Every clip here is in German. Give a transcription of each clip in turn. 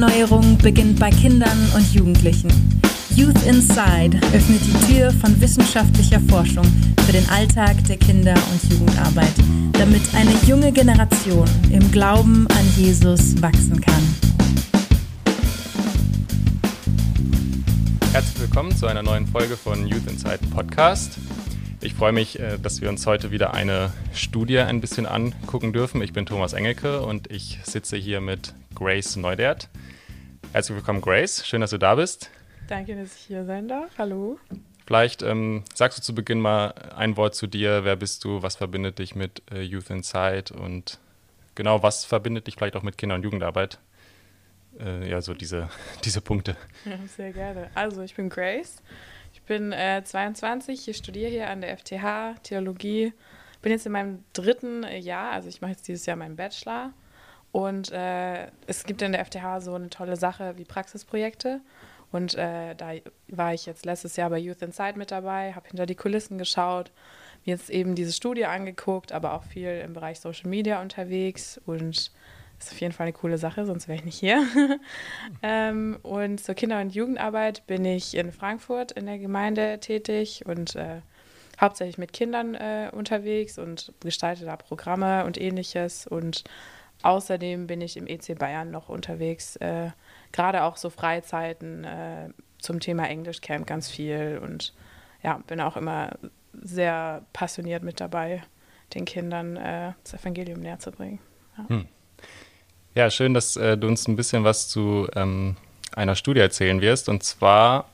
Erneuerung beginnt bei Kindern und Jugendlichen. Youth Inside öffnet die Tür von wissenschaftlicher Forschung für den Alltag der Kinder- und Jugendarbeit, damit eine junge Generation im Glauben an Jesus wachsen kann. Herzlich willkommen zu einer neuen Folge von Youth Inside Podcast. Ich freue mich, äh, dass wir uns heute wieder eine Studie ein bisschen angucken dürfen. Ich bin Thomas Engelke und ich sitze hier mit Grace Neudert. Herzlich willkommen, Grace. Schön, dass du da bist. Danke, dass ich hier sein darf. Hallo. Vielleicht ähm, sagst du zu Beginn mal ein Wort zu dir. Wer bist du? Was verbindet dich mit äh, Youth Inside? Und genau, was verbindet dich vielleicht auch mit Kinder- und Jugendarbeit? Äh, ja, so diese, diese Punkte. Ja, sehr gerne. Also, ich bin Grace bin äh, 22, ich studiere hier an der FTH Theologie. Bin jetzt in meinem dritten Jahr, also ich mache jetzt dieses Jahr meinen Bachelor. Und äh, es gibt in der FTH so eine tolle Sache wie Praxisprojekte. Und äh, da war ich jetzt letztes Jahr bei Youth Inside mit dabei, habe hinter die Kulissen geschaut, mir jetzt eben diese Studie angeguckt, aber auch viel im Bereich Social Media unterwegs und ist auf jeden Fall eine coole Sache, sonst wäre ich nicht hier. ähm, und zur Kinder- und Jugendarbeit bin ich in Frankfurt in der Gemeinde tätig und äh, hauptsächlich mit Kindern äh, unterwegs und gestalte da Programme und ähnliches. Und außerdem bin ich im EC Bayern noch unterwegs, äh, gerade auch so Freizeiten äh, zum Thema Englischcamp ganz viel und ja, bin auch immer sehr passioniert mit dabei, den Kindern äh, das Evangelium näher zu bringen. Ja. Hm. Ja, schön, dass äh, du uns ein bisschen was zu ähm, einer Studie erzählen wirst. Und zwar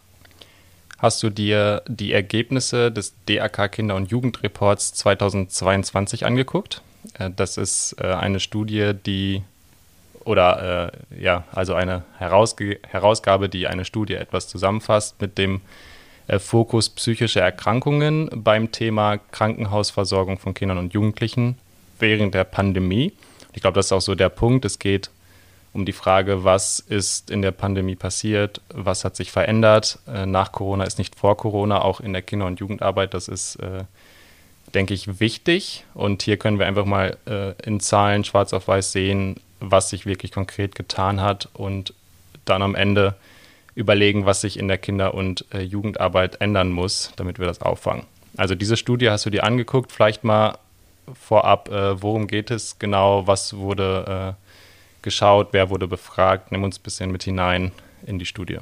hast du dir die Ergebnisse des DAK Kinder- und Jugendreports 2022 angeguckt. Äh, das ist äh, eine Studie, die oder äh, ja, also eine Herausge Herausgabe, die eine Studie etwas zusammenfasst mit dem Fokus psychische Erkrankungen beim Thema Krankenhausversorgung von Kindern und Jugendlichen während der Pandemie. Ich glaube, das ist auch so der Punkt. Es geht um die Frage, was ist in der Pandemie passiert, was hat sich verändert. Nach Corona ist nicht vor Corona, auch in der Kinder- und Jugendarbeit. Das ist, denke ich, wichtig. Und hier können wir einfach mal äh, in Zahlen schwarz auf weiß sehen, was sich wirklich konkret getan hat und dann am Ende überlegen, was sich in der Kinder- und äh, Jugendarbeit ändern muss, damit wir das auffangen. Also diese Studie hast du dir angeguckt. Vielleicht mal vorab, äh, worum geht es genau, was wurde äh, geschaut, wer wurde befragt. Nimm uns ein bisschen mit hinein in die Studie.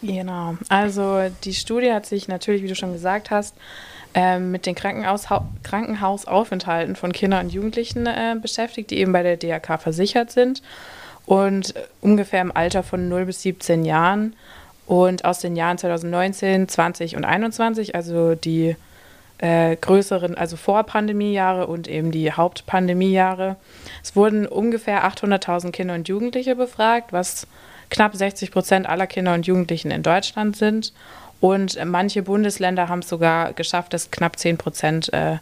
Genau, also die Studie hat sich natürlich, wie du schon gesagt hast, äh, mit den Krankenhaus Krankenhausaufenthalten von Kindern und Jugendlichen äh, beschäftigt, die eben bei der DRK versichert sind und ungefähr im Alter von 0 bis 17 Jahren und aus den Jahren 2019, 20 und 21, also die äh, größeren, also Vorpandemiejahre und eben die Hauptpandemiejahre. Es wurden ungefähr 800.000 Kinder und Jugendliche befragt, was knapp 60 Prozent aller Kinder und Jugendlichen in Deutschland sind. Und manche Bundesländer haben es sogar geschafft, dass knapp 10 Prozent äh,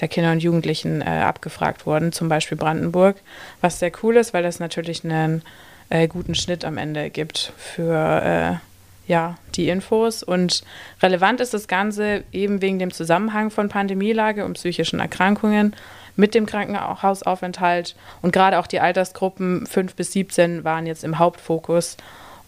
der Kinder und Jugendlichen äh, abgefragt wurden, zum Beispiel Brandenburg, was sehr cool ist, weil das natürlich einen äh, guten Schnitt am Ende gibt für ja, die Infos. Und relevant ist das Ganze eben wegen dem Zusammenhang von Pandemielage und psychischen Erkrankungen mit dem Krankenhausaufenthalt. Und gerade auch die Altersgruppen 5 bis 17 waren jetzt im Hauptfokus.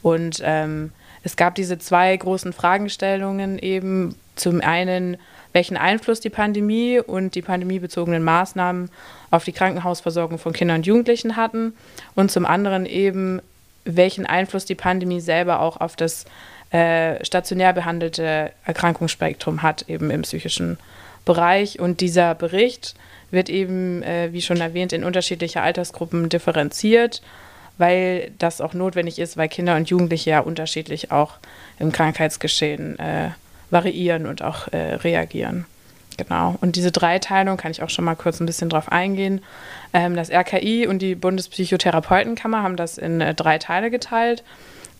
Und ähm, es gab diese zwei großen Fragestellungen eben. Zum einen, welchen Einfluss die Pandemie und die pandemiebezogenen Maßnahmen auf die Krankenhausversorgung von Kindern und Jugendlichen hatten. Und zum anderen eben, welchen Einfluss die Pandemie selber auch auf das äh, stationär behandelte Erkrankungsspektrum hat, eben im psychischen Bereich. Und dieser Bericht wird eben, äh, wie schon erwähnt, in unterschiedliche Altersgruppen differenziert, weil das auch notwendig ist, weil Kinder und Jugendliche ja unterschiedlich auch im Krankheitsgeschehen äh, variieren und auch äh, reagieren. Genau. Und diese Dreiteilung kann ich auch schon mal kurz ein bisschen drauf eingehen. Ähm, das RKI und die Bundespsychotherapeutenkammer haben das in äh, drei Teile geteilt.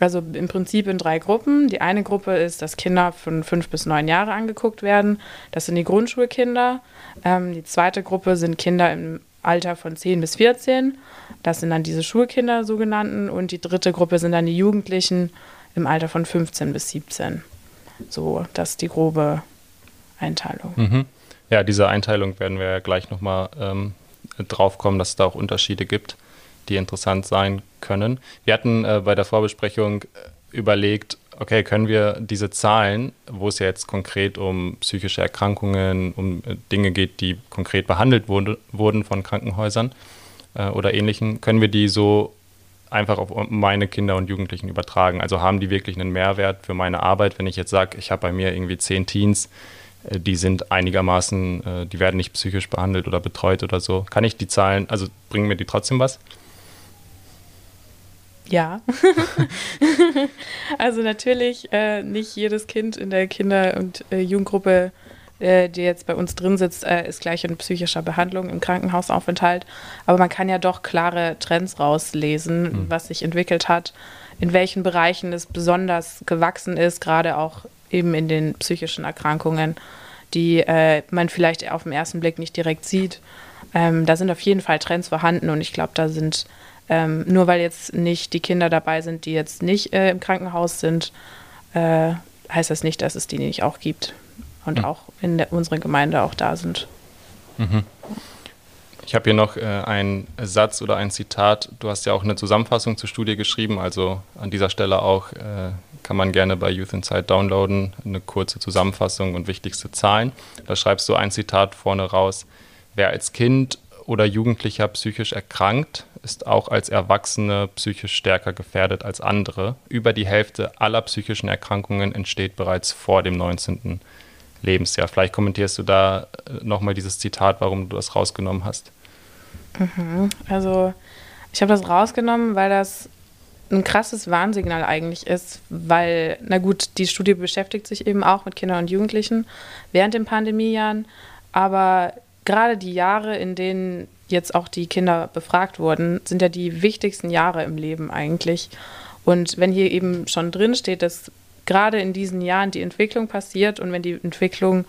Also im Prinzip in drei Gruppen. Die eine Gruppe ist, dass Kinder von fünf bis neun Jahre angeguckt werden. Das sind die Grundschulkinder. Ähm, die zweite Gruppe sind Kinder im Alter von 10 bis 14. Das sind dann diese Schulkinder sogenannten. Und die dritte Gruppe sind dann die Jugendlichen im Alter von 15 bis 17. So, das ist die grobe Einteilung. Mhm. Ja, diese Einteilung werden wir ja gleich nochmal ähm, drauf kommen, dass es da auch Unterschiede gibt die interessant sein können. Wir hatten äh, bei der Vorbesprechung äh, überlegt, okay, können wir diese Zahlen, wo es ja jetzt konkret um psychische Erkrankungen, um äh, Dinge geht, die konkret behandelt wurde, wurden von Krankenhäusern äh, oder ähnlichen, können wir die so einfach auf meine Kinder und Jugendlichen übertragen? Also haben die wirklich einen Mehrwert für meine Arbeit, wenn ich jetzt sage, ich habe bei mir irgendwie zehn Teens, äh, die sind einigermaßen, äh, die werden nicht psychisch behandelt oder betreut oder so. Kann ich die Zahlen, also bringen mir die trotzdem was? Ja. also natürlich äh, nicht jedes Kind in der Kinder- und äh, Jugendgruppe, äh, die jetzt bei uns drin sitzt, äh, ist gleich in psychischer Behandlung im Krankenhausaufenthalt. Aber man kann ja doch klare Trends rauslesen, mhm. was sich entwickelt hat, in welchen Bereichen es besonders gewachsen ist, gerade auch eben in den psychischen Erkrankungen, die äh, man vielleicht auf den ersten Blick nicht direkt sieht. Ähm, da sind auf jeden Fall Trends vorhanden und ich glaube, da sind ähm, nur weil jetzt nicht die Kinder dabei sind, die jetzt nicht äh, im Krankenhaus sind, äh, heißt das nicht, dass es die nicht auch gibt und mhm. auch in der, unserer Gemeinde auch da sind. Mhm. Ich habe hier noch äh, einen Satz oder ein Zitat. Du hast ja auch eine Zusammenfassung zur Studie geschrieben, also an dieser Stelle auch äh, kann man gerne bei Youth Insight downloaden, eine kurze Zusammenfassung und wichtigste Zahlen. Da schreibst du ein Zitat vorne raus. Wer als Kind oder Jugendlicher psychisch erkrankt, ist auch als Erwachsene psychisch stärker gefährdet als andere. Über die Hälfte aller psychischen Erkrankungen entsteht bereits vor dem 19. Lebensjahr. Vielleicht kommentierst du da äh, nochmal dieses Zitat, warum du das rausgenommen hast. Mhm. Also ich habe das rausgenommen, weil das ein krasses Warnsignal eigentlich ist, weil, na gut, die Studie beschäftigt sich eben auch mit Kindern und Jugendlichen während den Pandemiejahren, aber gerade die Jahre, in denen jetzt auch die Kinder befragt wurden, sind ja die wichtigsten Jahre im Leben eigentlich. Und wenn hier eben schon drin steht, dass gerade in diesen Jahren die Entwicklung passiert und wenn die Entwicklung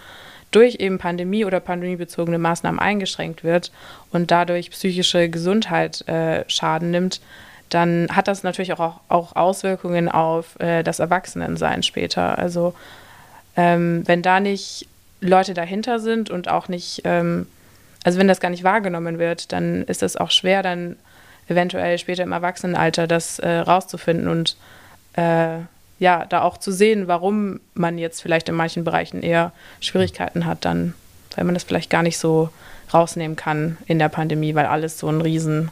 durch eben Pandemie oder pandemiebezogene Maßnahmen eingeschränkt wird und dadurch psychische Gesundheit äh, Schaden nimmt, dann hat das natürlich auch, auch Auswirkungen auf äh, das Erwachsenensein später. Also ähm, wenn da nicht Leute dahinter sind und auch nicht, ähm, also wenn das gar nicht wahrgenommen wird, dann ist es auch schwer, dann eventuell später im Erwachsenenalter das äh, rauszufinden und äh, ja, da auch zu sehen, warum man jetzt vielleicht in manchen Bereichen eher Schwierigkeiten hat, dann, weil man das vielleicht gar nicht so rausnehmen kann in der Pandemie, weil alles so ein riesen,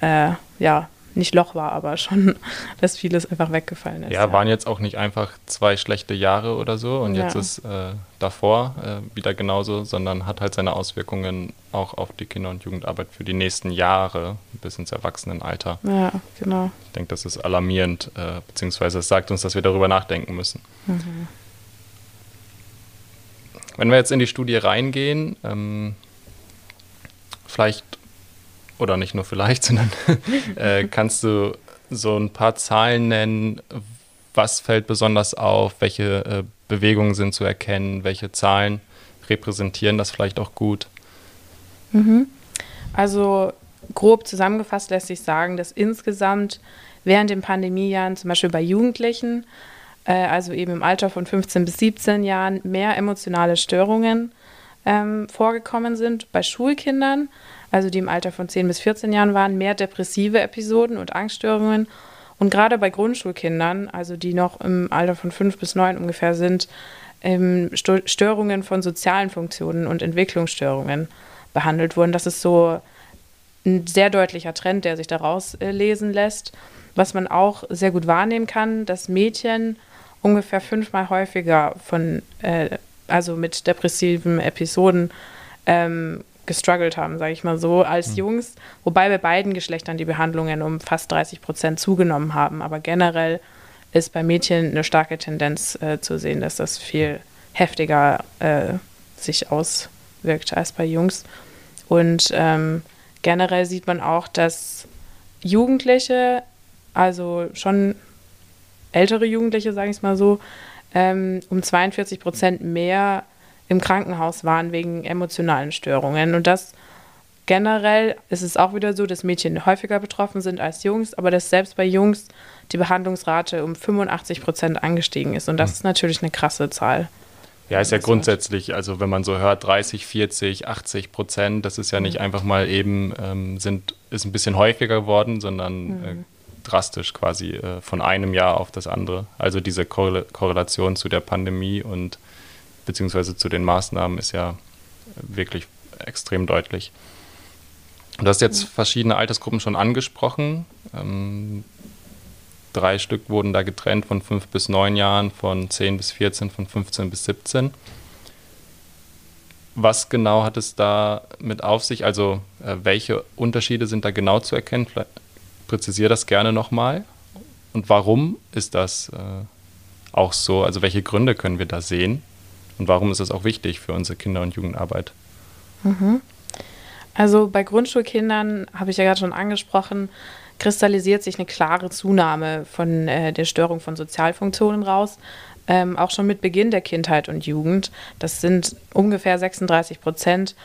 äh, ja, nicht Loch war, aber schon, dass vieles einfach weggefallen ist. Ja, ja. waren jetzt auch nicht einfach zwei schlechte Jahre oder so und ja. jetzt ist äh, davor äh, wieder genauso, sondern hat halt seine Auswirkungen auch auf die Kinder- und Jugendarbeit für die nächsten Jahre bis ins Erwachsenenalter. Ja, genau. Ich denke, das ist alarmierend, äh, beziehungsweise es sagt uns, dass wir darüber nachdenken müssen. Mhm. Wenn wir jetzt in die Studie reingehen, ähm, vielleicht oder nicht nur vielleicht, sondern äh, kannst du so ein paar Zahlen nennen, was fällt besonders auf, welche äh, Bewegungen sind zu erkennen, welche Zahlen repräsentieren das vielleicht auch gut? Mhm. Also grob zusammengefasst lässt sich sagen, dass insgesamt während den Pandemiejahren, zum Beispiel bei Jugendlichen, äh, also eben im Alter von 15 bis 17 Jahren, mehr emotionale Störungen ähm, vorgekommen sind. Bei Schulkindern also die im Alter von 10 bis 14 Jahren waren, mehr depressive Episoden und Angststörungen. Und gerade bei Grundschulkindern, also die noch im Alter von 5 bis 9 ungefähr sind, ähm, Störungen von sozialen Funktionen und Entwicklungsstörungen behandelt wurden. Das ist so ein sehr deutlicher Trend, der sich daraus äh, lesen lässt. Was man auch sehr gut wahrnehmen kann, dass Mädchen ungefähr fünfmal häufiger von, äh, also mit depressiven Episoden ähm, gestruggelt haben, sage ich mal so, als mhm. Jungs, wobei bei beiden Geschlechtern die Behandlungen um fast 30 Prozent zugenommen haben. Aber generell ist bei Mädchen eine starke Tendenz äh, zu sehen, dass das viel heftiger äh, sich auswirkt als bei Jungs. Und ähm, generell sieht man auch, dass Jugendliche, also schon ältere Jugendliche, sage ich es mal so, ähm, um 42 Prozent mehr im Krankenhaus waren wegen emotionalen Störungen. Und das generell ist es auch wieder so, dass Mädchen häufiger betroffen sind als Jungs, aber dass selbst bei Jungs die Behandlungsrate um 85 Prozent angestiegen ist. Und das mhm. ist natürlich eine krasse Zahl. Ja, ist ja grundsätzlich, also wenn man so hört, 30, 40, 80 Prozent, das ist ja nicht mhm. einfach mal eben, ähm, sind, ist ein bisschen häufiger geworden, sondern mhm. äh, drastisch quasi äh, von einem Jahr auf das andere. Also diese Korrel Korrelation zu der Pandemie und beziehungsweise zu den Maßnahmen ist ja wirklich extrem deutlich. Du hast jetzt verschiedene Altersgruppen schon angesprochen. Ähm, drei Stück wurden da getrennt von fünf bis neun Jahren, von zehn bis 14, von 15 bis 17. Was genau hat es da mit auf sich? Also äh, welche Unterschiede sind da genau zu erkennen? Vielleicht präzisiere das gerne nochmal. Und warum ist das äh, auch so? Also welche Gründe können wir da sehen? Und warum ist das auch wichtig für unsere Kinder- und Jugendarbeit? Mhm. Also bei Grundschulkindern habe ich ja gerade schon angesprochen, kristallisiert sich eine klare Zunahme von äh, der Störung von Sozialfunktionen raus. Ähm, auch schon mit Beginn der Kindheit und Jugend. Das sind ungefähr 36 Prozent.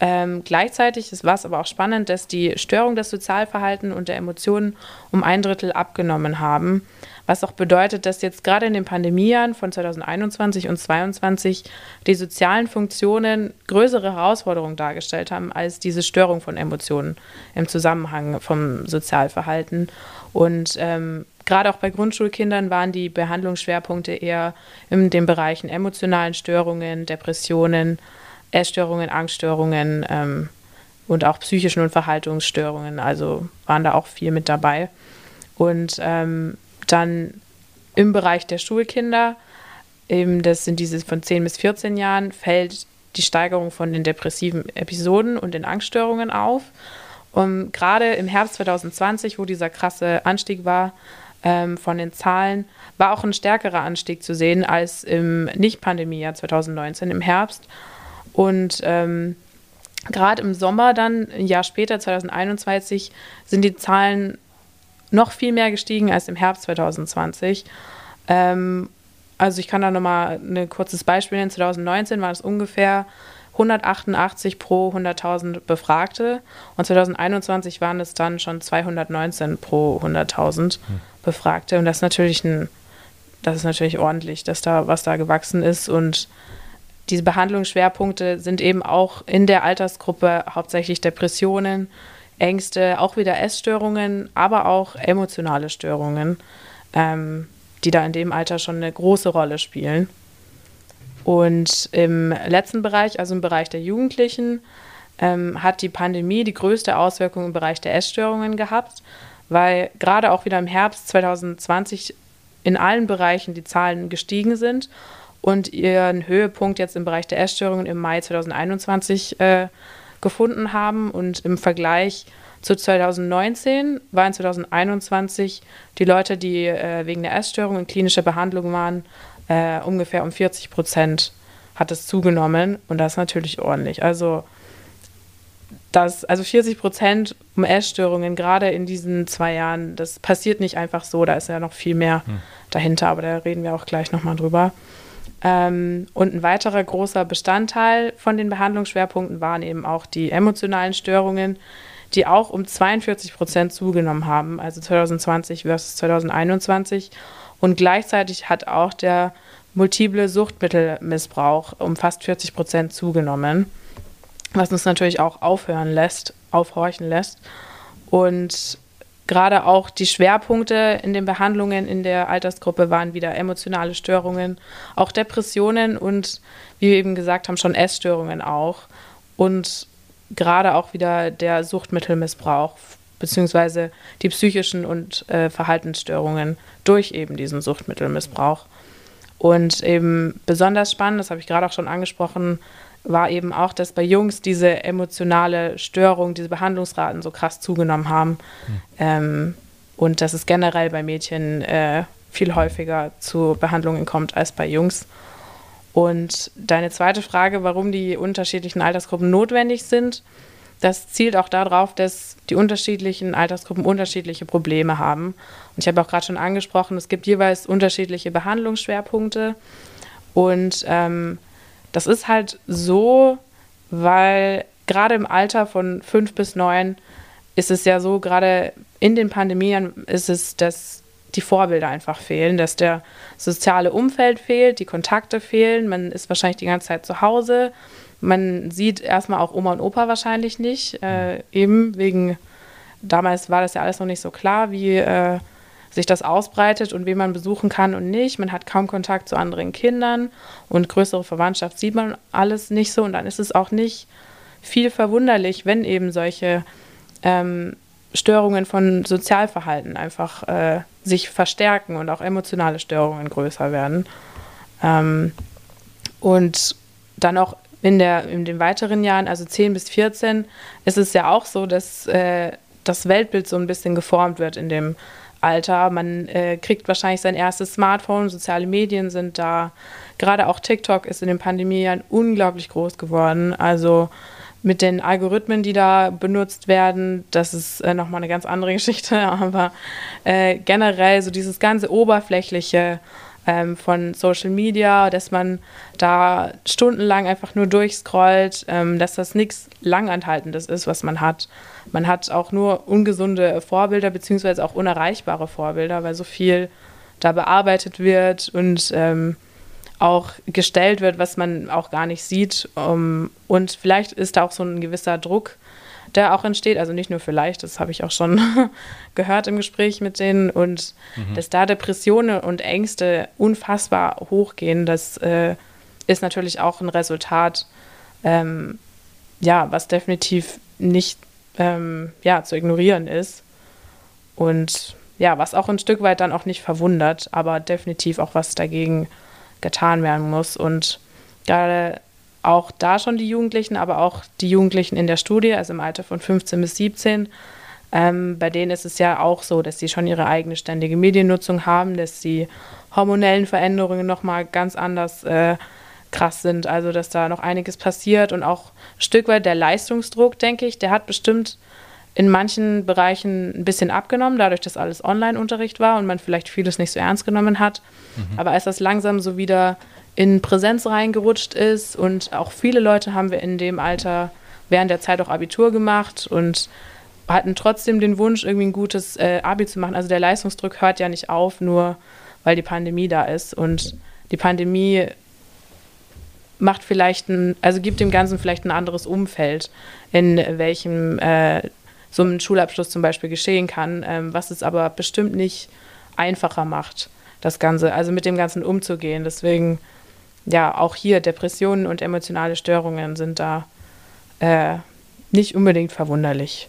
Ähm, gleichzeitig war es aber auch spannend, dass die Störung des Sozialverhaltens und der Emotionen um ein Drittel abgenommen haben. Was auch bedeutet, dass jetzt gerade in den Pandemiejahren von 2021 und 2022 die sozialen Funktionen größere Herausforderungen dargestellt haben als diese Störung von Emotionen im Zusammenhang vom Sozialverhalten. Und ähm, gerade auch bei Grundschulkindern waren die Behandlungsschwerpunkte eher in den Bereichen emotionalen Störungen, Depressionen, Essstörungen, Angststörungen ähm, und auch psychischen und Verhaltungsstörungen. Also waren da auch viel mit dabei. Und ähm, dann im Bereich der Schulkinder, eben das sind diese von 10 bis 14 Jahren, fällt die Steigerung von den depressiven Episoden und den Angststörungen auf. Und gerade im Herbst 2020, wo dieser krasse Anstieg war ähm, von den Zahlen, war auch ein stärkerer Anstieg zu sehen als im Nicht-Pandemie-Jahr 2019 im Herbst. Und ähm, gerade im Sommer dann, ein Jahr später, 2021, sind die Zahlen noch viel mehr gestiegen als im Herbst 2020. Ähm, also ich kann da nochmal ein kurzes Beispiel nennen. 2019 waren es ungefähr 188 pro 100.000 Befragte und 2021 waren es dann schon 219 pro 100.000 hm. Befragte und das ist natürlich ein, das ist natürlich ordentlich, dass da was da gewachsen ist und diese Behandlungsschwerpunkte sind eben auch in der Altersgruppe hauptsächlich Depressionen, Ängste, auch wieder Essstörungen, aber auch emotionale Störungen, ähm, die da in dem Alter schon eine große Rolle spielen. Und im letzten Bereich, also im Bereich der Jugendlichen, ähm, hat die Pandemie die größte Auswirkung im Bereich der Essstörungen gehabt, weil gerade auch wieder im Herbst 2020 in allen Bereichen die Zahlen gestiegen sind und ihren Höhepunkt jetzt im Bereich der Essstörungen im Mai 2021 äh, gefunden haben. Und im Vergleich zu 2019 waren 2021 die Leute, die äh, wegen der Essstörung in klinischer Behandlung waren, äh, ungefähr um 40 Prozent hat es zugenommen. Und das ist natürlich ordentlich. Also, das, also 40 Prozent um Essstörungen, gerade in diesen zwei Jahren, das passiert nicht einfach so. Da ist ja noch viel mehr hm. dahinter, aber da reden wir auch gleich nochmal drüber. Ähm, und ein weiterer großer Bestandteil von den Behandlungsschwerpunkten waren eben auch die emotionalen Störungen, die auch um 42 Prozent zugenommen haben, also 2020 versus 2021. Und gleichzeitig hat auch der multiple Suchtmittelmissbrauch um fast 40 Prozent zugenommen, was uns natürlich auch aufhören lässt, aufhorchen lässt. Und Gerade auch die Schwerpunkte in den Behandlungen in der Altersgruppe waren wieder emotionale Störungen, auch Depressionen und, wie wir eben gesagt haben, schon Essstörungen auch. Und gerade auch wieder der Suchtmittelmissbrauch beziehungsweise die psychischen und äh, Verhaltensstörungen durch eben diesen Suchtmittelmissbrauch. Und eben besonders spannend, das habe ich gerade auch schon angesprochen, war eben auch, dass bei Jungs diese emotionale Störung, diese Behandlungsraten so krass zugenommen haben. Mhm. Ähm, und dass es generell bei Mädchen äh, viel häufiger zu Behandlungen kommt als bei Jungs. Und deine zweite Frage, warum die unterschiedlichen Altersgruppen notwendig sind, das zielt auch darauf, dass die unterschiedlichen Altersgruppen unterschiedliche Probleme haben. Und ich habe auch gerade schon angesprochen, es gibt jeweils unterschiedliche Behandlungsschwerpunkte. Und ähm, das ist halt so, weil gerade im Alter von fünf bis neun ist es ja so, gerade in den Pandemien ist es, dass die Vorbilder einfach fehlen, dass der soziale Umfeld fehlt, die Kontakte fehlen, man ist wahrscheinlich die ganze Zeit zu Hause, man sieht erstmal auch Oma und Opa wahrscheinlich nicht, äh, eben wegen, damals war das ja alles noch nicht so klar, wie äh, sich das ausbreitet und wen man besuchen kann und nicht. Man hat kaum Kontakt zu anderen Kindern und größere Verwandtschaft sieht man alles nicht so und dann ist es auch nicht viel verwunderlich, wenn eben solche ähm, Störungen von Sozialverhalten einfach äh, sich verstärken und auch emotionale Störungen größer werden. Ähm, und dann auch in, der, in den weiteren Jahren, also 10 bis 14, ist es ja auch so, dass äh, das Weltbild so ein bisschen geformt wird in dem Alter. Man äh, kriegt wahrscheinlich sein erstes Smartphone, soziale Medien sind da. Gerade auch TikTok ist in den Pandemiejahren unglaublich groß geworden. Also mit den Algorithmen, die da benutzt werden, das ist äh, nochmal eine ganz andere Geschichte, aber äh, generell so dieses ganze Oberflächliche ähm, von Social Media, dass man da stundenlang einfach nur durchscrollt, ähm, dass das nichts Langanhaltendes ist, was man hat. Man hat auch nur ungesunde Vorbilder, beziehungsweise auch unerreichbare Vorbilder, weil so viel da bearbeitet wird und ähm, auch gestellt wird, was man auch gar nicht sieht. Und vielleicht ist da auch so ein gewisser Druck, der auch entsteht. Also nicht nur vielleicht, das habe ich auch schon gehört im Gespräch mit denen. Und mhm. dass da Depressionen und Ängste unfassbar hochgehen, das äh, ist natürlich auch ein Resultat, ähm, ja, was definitiv nicht ähm, ja, zu ignorieren ist. Und ja, was auch ein Stück weit dann auch nicht verwundert, aber definitiv auch was dagegen getan werden muss. Und gerade auch da schon die Jugendlichen, aber auch die Jugendlichen in der Studie, also im Alter von 15 bis 17, ähm, bei denen ist es ja auch so, dass sie schon ihre eigene ständige Mediennutzung haben, dass die hormonellen Veränderungen nochmal ganz anders äh, krass sind. Also, dass da noch einiges passiert und auch ein Stück weit der Leistungsdruck, denke ich, der hat bestimmt in manchen Bereichen ein bisschen abgenommen, dadurch, dass alles Online-Unterricht war und man vielleicht vieles nicht so ernst genommen hat. Mhm. Aber als das langsam so wieder in Präsenz reingerutscht ist und auch viele Leute haben wir in dem Alter während der Zeit auch Abitur gemacht und hatten trotzdem den Wunsch, irgendwie ein gutes äh, Abi zu machen. Also der Leistungsdruck hört ja nicht auf, nur weil die Pandemie da ist. Und die Pandemie macht vielleicht ein, also gibt dem Ganzen vielleicht ein anderes Umfeld, in welchem äh, so ein Schulabschluss zum Beispiel geschehen kann, ähm, was es aber bestimmt nicht einfacher macht, das Ganze, also mit dem Ganzen umzugehen. Deswegen ja, auch hier Depressionen und emotionale Störungen sind da äh, nicht unbedingt verwunderlich.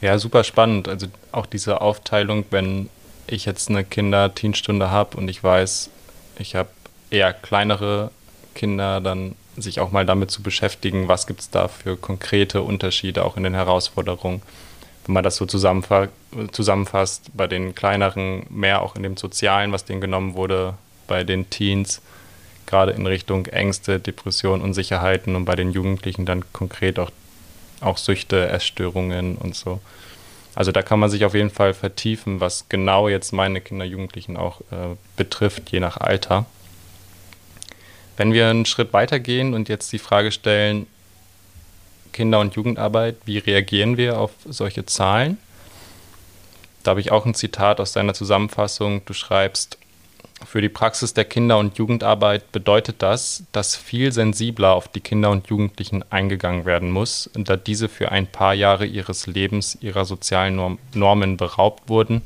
Ja, super spannend. Also auch diese Aufteilung, wenn ich jetzt eine Kinder-Teenstunde habe und ich weiß, ich habe eher kleinere Kinder, dann sich auch mal damit zu beschäftigen, was gibt es da für konkrete Unterschiede auch in den Herausforderungen. Wenn man das so zusammenfa zusammenfasst, bei den kleineren mehr auch in dem Sozialen, was denen genommen wurde, bei den Teens, gerade in Richtung Ängste, Depressionen, Unsicherheiten und bei den Jugendlichen dann konkret auch, auch Süchte, Essstörungen und so. Also da kann man sich auf jeden Fall vertiefen, was genau jetzt meine Kinder, Jugendlichen auch äh, betrifft, je nach Alter. Wenn wir einen Schritt weitergehen und jetzt die Frage stellen, Kinder- und Jugendarbeit, wie reagieren wir auf solche Zahlen? Da habe ich auch ein Zitat aus deiner Zusammenfassung. Du schreibst, für die Praxis der Kinder- und Jugendarbeit bedeutet das, dass viel sensibler auf die Kinder und Jugendlichen eingegangen werden muss, da diese für ein paar Jahre ihres Lebens ihrer sozialen Normen beraubt wurden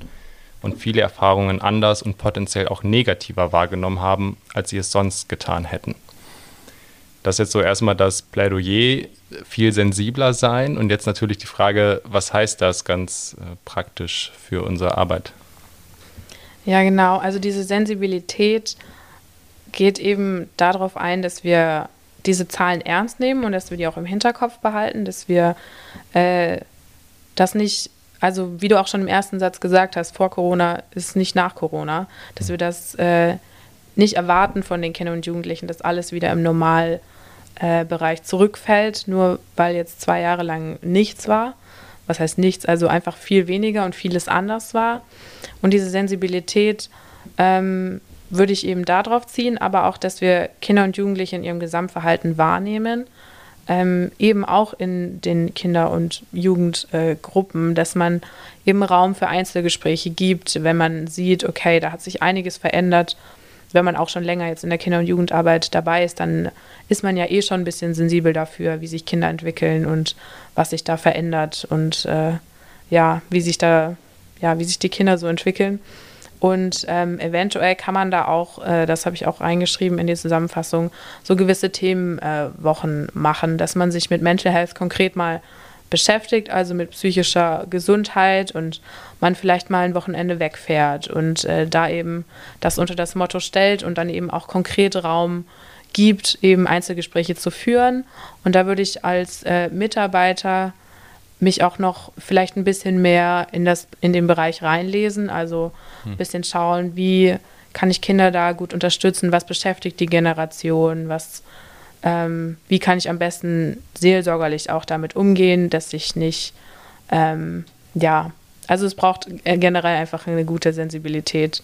und viele Erfahrungen anders und potenziell auch negativer wahrgenommen haben, als sie es sonst getan hätten. Das ist jetzt so erstmal das Plädoyer, viel sensibler sein und jetzt natürlich die Frage, was heißt das ganz äh, praktisch für unsere Arbeit? Ja, genau. Also diese Sensibilität geht eben darauf ein, dass wir diese Zahlen ernst nehmen und dass wir die auch im Hinterkopf behalten, dass wir äh, das nicht, also wie du auch schon im ersten Satz gesagt hast, vor Corona ist nicht nach Corona, dass wir das äh, nicht erwarten von den Kindern und Jugendlichen, dass alles wieder im Normalbereich äh, zurückfällt, nur weil jetzt zwei Jahre lang nichts war, was heißt nichts, also einfach viel weniger und vieles anders war. Und diese Sensibilität ähm, würde ich eben darauf ziehen, aber auch, dass wir Kinder und Jugendliche in ihrem Gesamtverhalten wahrnehmen, ähm, eben auch in den Kinder- und Jugendgruppen, äh, dass man eben Raum für Einzelgespräche gibt, wenn man sieht, okay, da hat sich einiges verändert. Wenn man auch schon länger jetzt in der Kinder- und Jugendarbeit dabei ist, dann ist man ja eh schon ein bisschen sensibel dafür, wie sich Kinder entwickeln und was sich da verändert und äh, ja, wie sich da, ja, wie sich die Kinder so entwickeln. Und ähm, eventuell kann man da auch, äh, das habe ich auch reingeschrieben in die Zusammenfassung, so gewisse Themenwochen äh, machen, dass man sich mit Mental Health konkret mal beschäftigt, also mit psychischer Gesundheit und man vielleicht mal ein Wochenende wegfährt und äh, da eben das unter das Motto stellt und dann eben auch konkret Raum gibt, eben Einzelgespräche zu führen. Und da würde ich als äh, Mitarbeiter mich auch noch vielleicht ein bisschen mehr in, das, in den Bereich reinlesen, also ein hm. bisschen schauen, wie kann ich Kinder da gut unterstützen, was beschäftigt die Generation, was, ähm, wie kann ich am besten seelsorgerlich auch damit umgehen, dass ich nicht, ähm, ja, also es braucht generell einfach eine gute Sensibilität,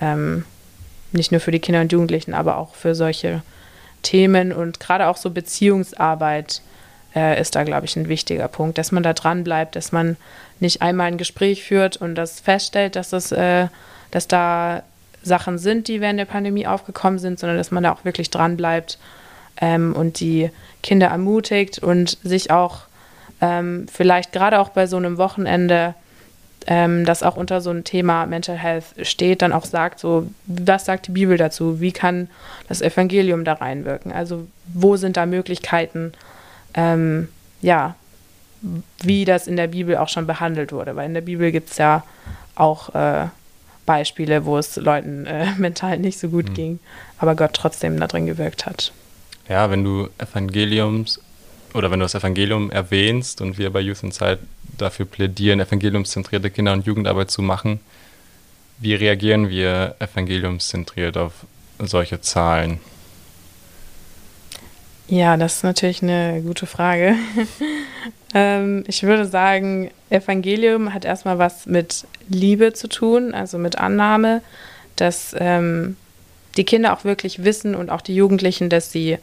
ähm, nicht nur für die Kinder und Jugendlichen, aber auch für solche Themen. Und gerade auch so Beziehungsarbeit äh, ist da, glaube ich, ein wichtiger Punkt, dass man da dran bleibt, dass man nicht einmal ein Gespräch führt und das feststellt, dass, das, äh, dass da Sachen sind, die während der Pandemie aufgekommen sind, sondern dass man da auch wirklich dran bleibt ähm, und die Kinder ermutigt und sich auch ähm, vielleicht gerade auch bei so einem Wochenende, ähm, das auch unter so ein Thema Mental Health steht, dann auch sagt, so, was sagt die Bibel dazu? Wie kann das Evangelium da reinwirken? Also wo sind da Möglichkeiten, ähm, ja, wie das in der Bibel auch schon behandelt wurde. Weil in der Bibel gibt es ja auch äh, Beispiele, wo es Leuten äh, mental nicht so gut mhm. ging, aber Gott trotzdem da drin gewirkt hat. Ja, wenn du Evangeliums oder wenn du das Evangelium erwähnst und wir bei Youth Inside dafür plädieren, evangeliumszentrierte Kinder- und Jugendarbeit zu machen, wie reagieren wir evangeliumszentriert auf solche Zahlen? Ja, das ist natürlich eine gute Frage. ähm, ich würde sagen, Evangelium hat erstmal was mit Liebe zu tun, also mit Annahme, dass ähm, die Kinder auch wirklich wissen und auch die Jugendlichen, dass sie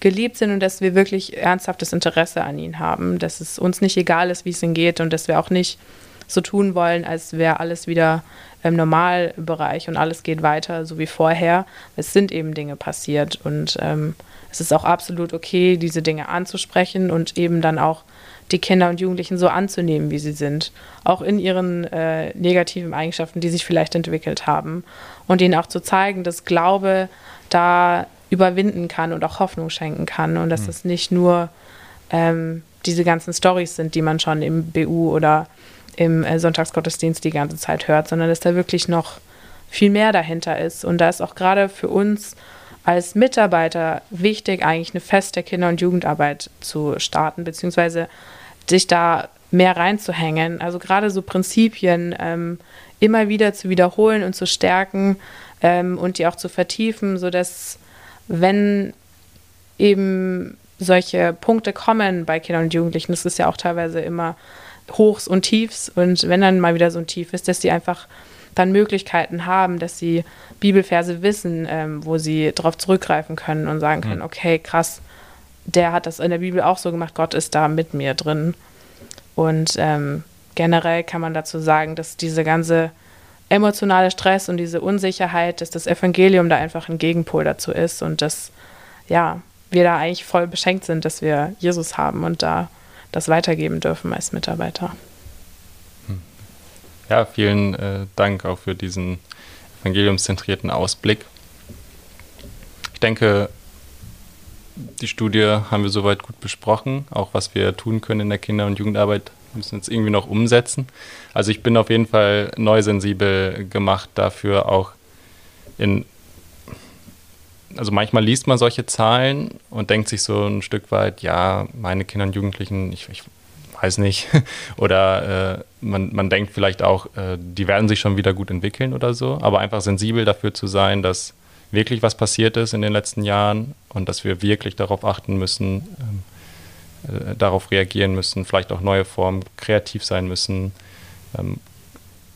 geliebt sind und dass wir wirklich ernsthaftes Interesse an ihnen haben, dass es uns nicht egal ist, wie es ihnen geht und dass wir auch nicht so tun wollen, als wäre alles wieder im Normalbereich und alles geht weiter, so wie vorher. Es sind eben Dinge passiert und ähm, es ist auch absolut okay, diese Dinge anzusprechen und eben dann auch die Kinder und Jugendlichen so anzunehmen, wie sie sind, auch in ihren äh, negativen Eigenschaften, die sich vielleicht entwickelt haben. Und ihnen auch zu zeigen, dass Glaube da überwinden kann und auch Hoffnung schenken kann und dass mhm. es nicht nur ähm, diese ganzen Stories sind, die man schon im BU oder im äh, Sonntagsgottesdienst die ganze Zeit hört, sondern dass da wirklich noch viel mehr dahinter ist. Und da ist auch gerade für uns als Mitarbeiter wichtig, eigentlich eine feste Kinder- und Jugendarbeit zu starten, beziehungsweise sich da mehr reinzuhängen. Also gerade so Prinzipien ähm, immer wieder zu wiederholen und zu stärken ähm, und die auch zu vertiefen, sodass wenn eben solche Punkte kommen bei Kindern und Jugendlichen, das ist ja auch teilweise immer Hochs und Tiefs und wenn dann mal wieder so ein Tief ist, dass die einfach dann Möglichkeiten haben, dass sie Bibelverse wissen, ähm, wo sie darauf zurückgreifen können und sagen können, mhm. okay, krass, der hat das in der Bibel auch so gemacht, Gott ist da mit mir drin. Und ähm, generell kann man dazu sagen, dass diese ganze emotionale Stress und diese Unsicherheit, dass das Evangelium da einfach ein Gegenpol dazu ist und dass, ja, wir da eigentlich voll beschenkt sind, dass wir Jesus haben und da das weitergeben dürfen als Mitarbeiter. Ja, vielen äh, Dank auch für diesen evangeliumszentrierten Ausblick. Ich denke, die Studie haben wir soweit gut besprochen, auch was wir tun können in der Kinder- und Jugendarbeit müssen jetzt irgendwie noch umsetzen. Also ich bin auf jeden Fall neu sensibel gemacht dafür, auch in also manchmal liest man solche Zahlen und denkt sich so ein Stück weit, ja, meine Kinder und Jugendlichen, ich, ich weiß nicht. oder äh, man, man denkt vielleicht auch, äh, die werden sich schon wieder gut entwickeln oder so. Aber einfach sensibel dafür zu sein, dass wirklich was passiert ist in den letzten Jahren und dass wir wirklich darauf achten müssen, ähm, äh, darauf reagieren müssen, vielleicht auch neue Formen kreativ sein müssen, ähm,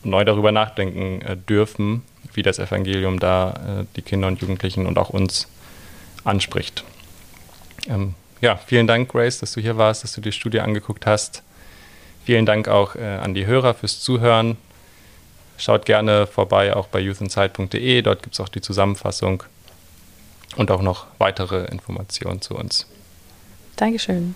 neu darüber nachdenken äh, dürfen, wie das Evangelium da äh, die Kinder und Jugendlichen und auch uns anspricht. Ähm, ja, vielen Dank, Grace, dass du hier warst, dass du die Studie angeguckt hast. Vielen Dank auch äh, an die Hörer fürs Zuhören. Schaut gerne vorbei auch bei youthinside.de. Dort gibt es auch die Zusammenfassung und auch noch weitere Informationen zu uns. Dankeschön.